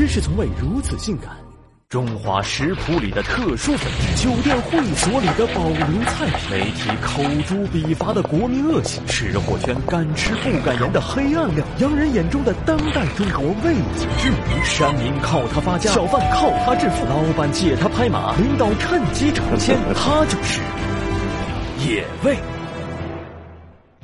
真是从未如此性感。中华食谱里的特殊粉，酒店会所里的保留菜品，媒体口诛笔伐的国民恶行，吃货圈敢吃不敢言的黑暗料，洋人眼中的当代中国未解之谜。山民靠它发家，小贩靠它致富，老板借它拍马，领导趁机成仙，它就是野味。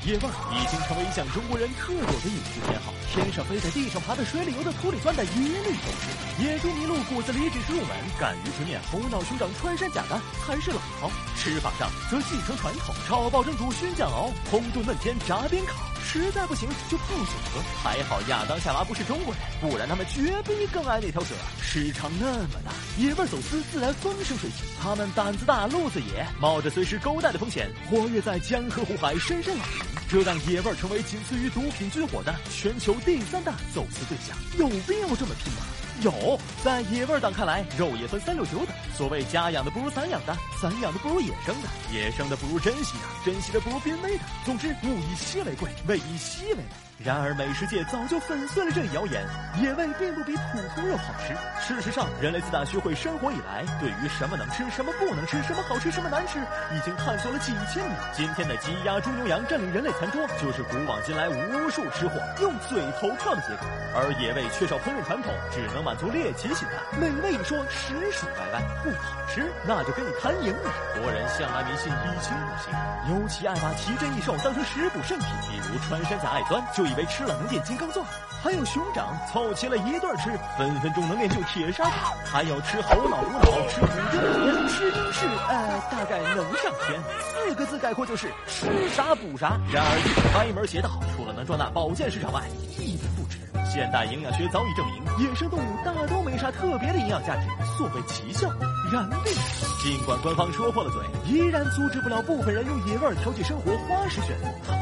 野味已经成为一项中国人特有的饮食偏好。天上飞的、地上爬的、水里游的、土里钻的，一律都是。野猪麋鹿骨子里只是入门，敢于直面猴脑熊掌穿山甲的才是老饕。吃法上则继承传统，炒爆蒸煮熏酱熬，红炖焖煎炸煸烤。实在不行就泡酒喝。还好亚当夏娃不是中国人，不然他们绝逼更爱那条蛇。市场那么大，野味走私自然风生水起。他们胆子大，路子野，冒着随时勾带的风险，活跃在江河湖海，深深老林。这让野味成为仅次于毒品军火的全球第三大走私对象。有必要这么拼吗？有，在野味党看来，肉也分三六九等。所谓家养的不如散养的，散养的不如野生的，野生的不如珍惜的，珍惜的不如濒危的。总之，物以稀为贵，味以稀为美。然而，美食界早就粉碎了这一谣言，野味并不比普通肉好吃。事实上，人类自打学会生活以来，对于什么能吃、什么不能吃、什么好吃、什么难吃，已经探索了几千年。今天的鸡鸭猪牛羊占领人类餐桌，就是古往今来无数吃货用嘴投票的结果。而野味缺少烹饪传统，只能满足猎奇心态。美味一说，实属歪歪；不好吃，那就跟你谈赢了。国人向来迷信以形补形，尤其爱把奇珍异兽当成食补圣品，比如穿山甲爱钻就。以为吃了能练金刚钻，还有熊掌凑齐了一对吃，分分钟能练就铁砂掌。还有吃猴脑无脑，吃虎丁吃鹰翅，呃，大概能上天。这个字概括就是吃啥补啥。然而歪门邪道，除了能壮大保健市场外，一文不值。现代营养学早已证明，野生动物大都没啥特别的营养价值。所谓奇效，然并尽管官方说破了嘴，依然阻止不了部分人用野味调剂生活花式选择。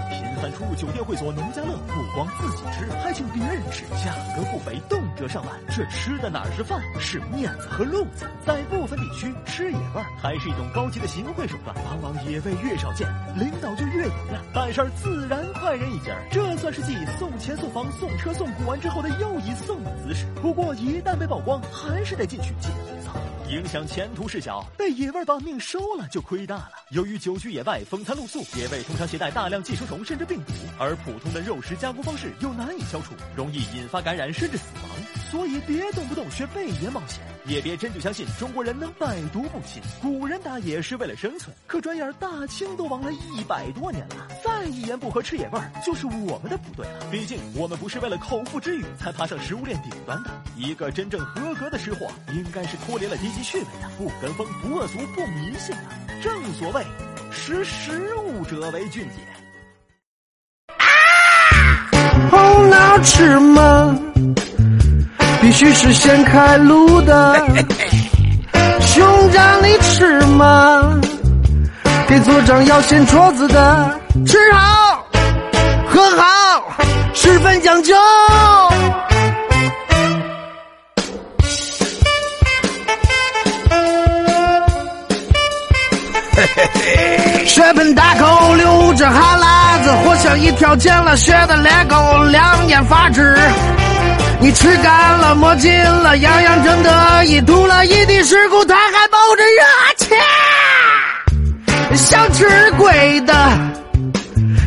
出入酒店会所、农家乐，不光自己吃，还请别人吃，价格不菲，动辄上万。这吃的哪是饭，是面子和路子。在部分地区，吃野味还是一种高级的行贿手段。往往野味越少见，领导就越有样，办事儿自然快人一截。这算是继送钱、送房、送车、送古玩之后的又一送的姿势。不过一旦被曝光，还是得进去进一遭。影响前途事小，被野味把命收了就亏大了。由于久居野外，风餐露宿，野味通常携带大量寄生虫甚至病毒，而普通的肉食加工方式又难以消除，容易引发感染甚至死亡。所以别动不动学贝爷冒险，也别真就相信中国人能百毒不侵。古人打野是为了生存，可转眼大清都亡了一百多年了，再一言不合吃野味儿，就是我们的不对了。毕竟我们不是为了口腹之欲才爬上食物链顶端的。一个真正合格的吃货，应该是脱离了低级趣味的，不跟风，不恶俗，不迷信的。正所谓，识时务者为俊杰。啊红脑吃吗？必须是先开路的，熊掌你吃吗？给组长要掀桌子的，吃好喝好，十分讲究。血盆大口流着哈喇子，活像一条见了血的猎狗，两眼发直。你吃干了，摸紧了，样样正得意，吐了一地尸骨，他还冒着热气。想吃鬼的，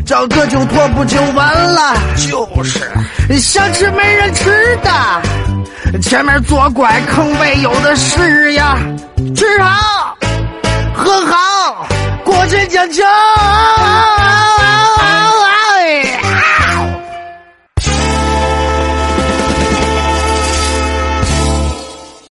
找个酒托不就完了？就是。想吃没人吃的，前面左拐坑位有的是呀。吃好，更好过肩捡球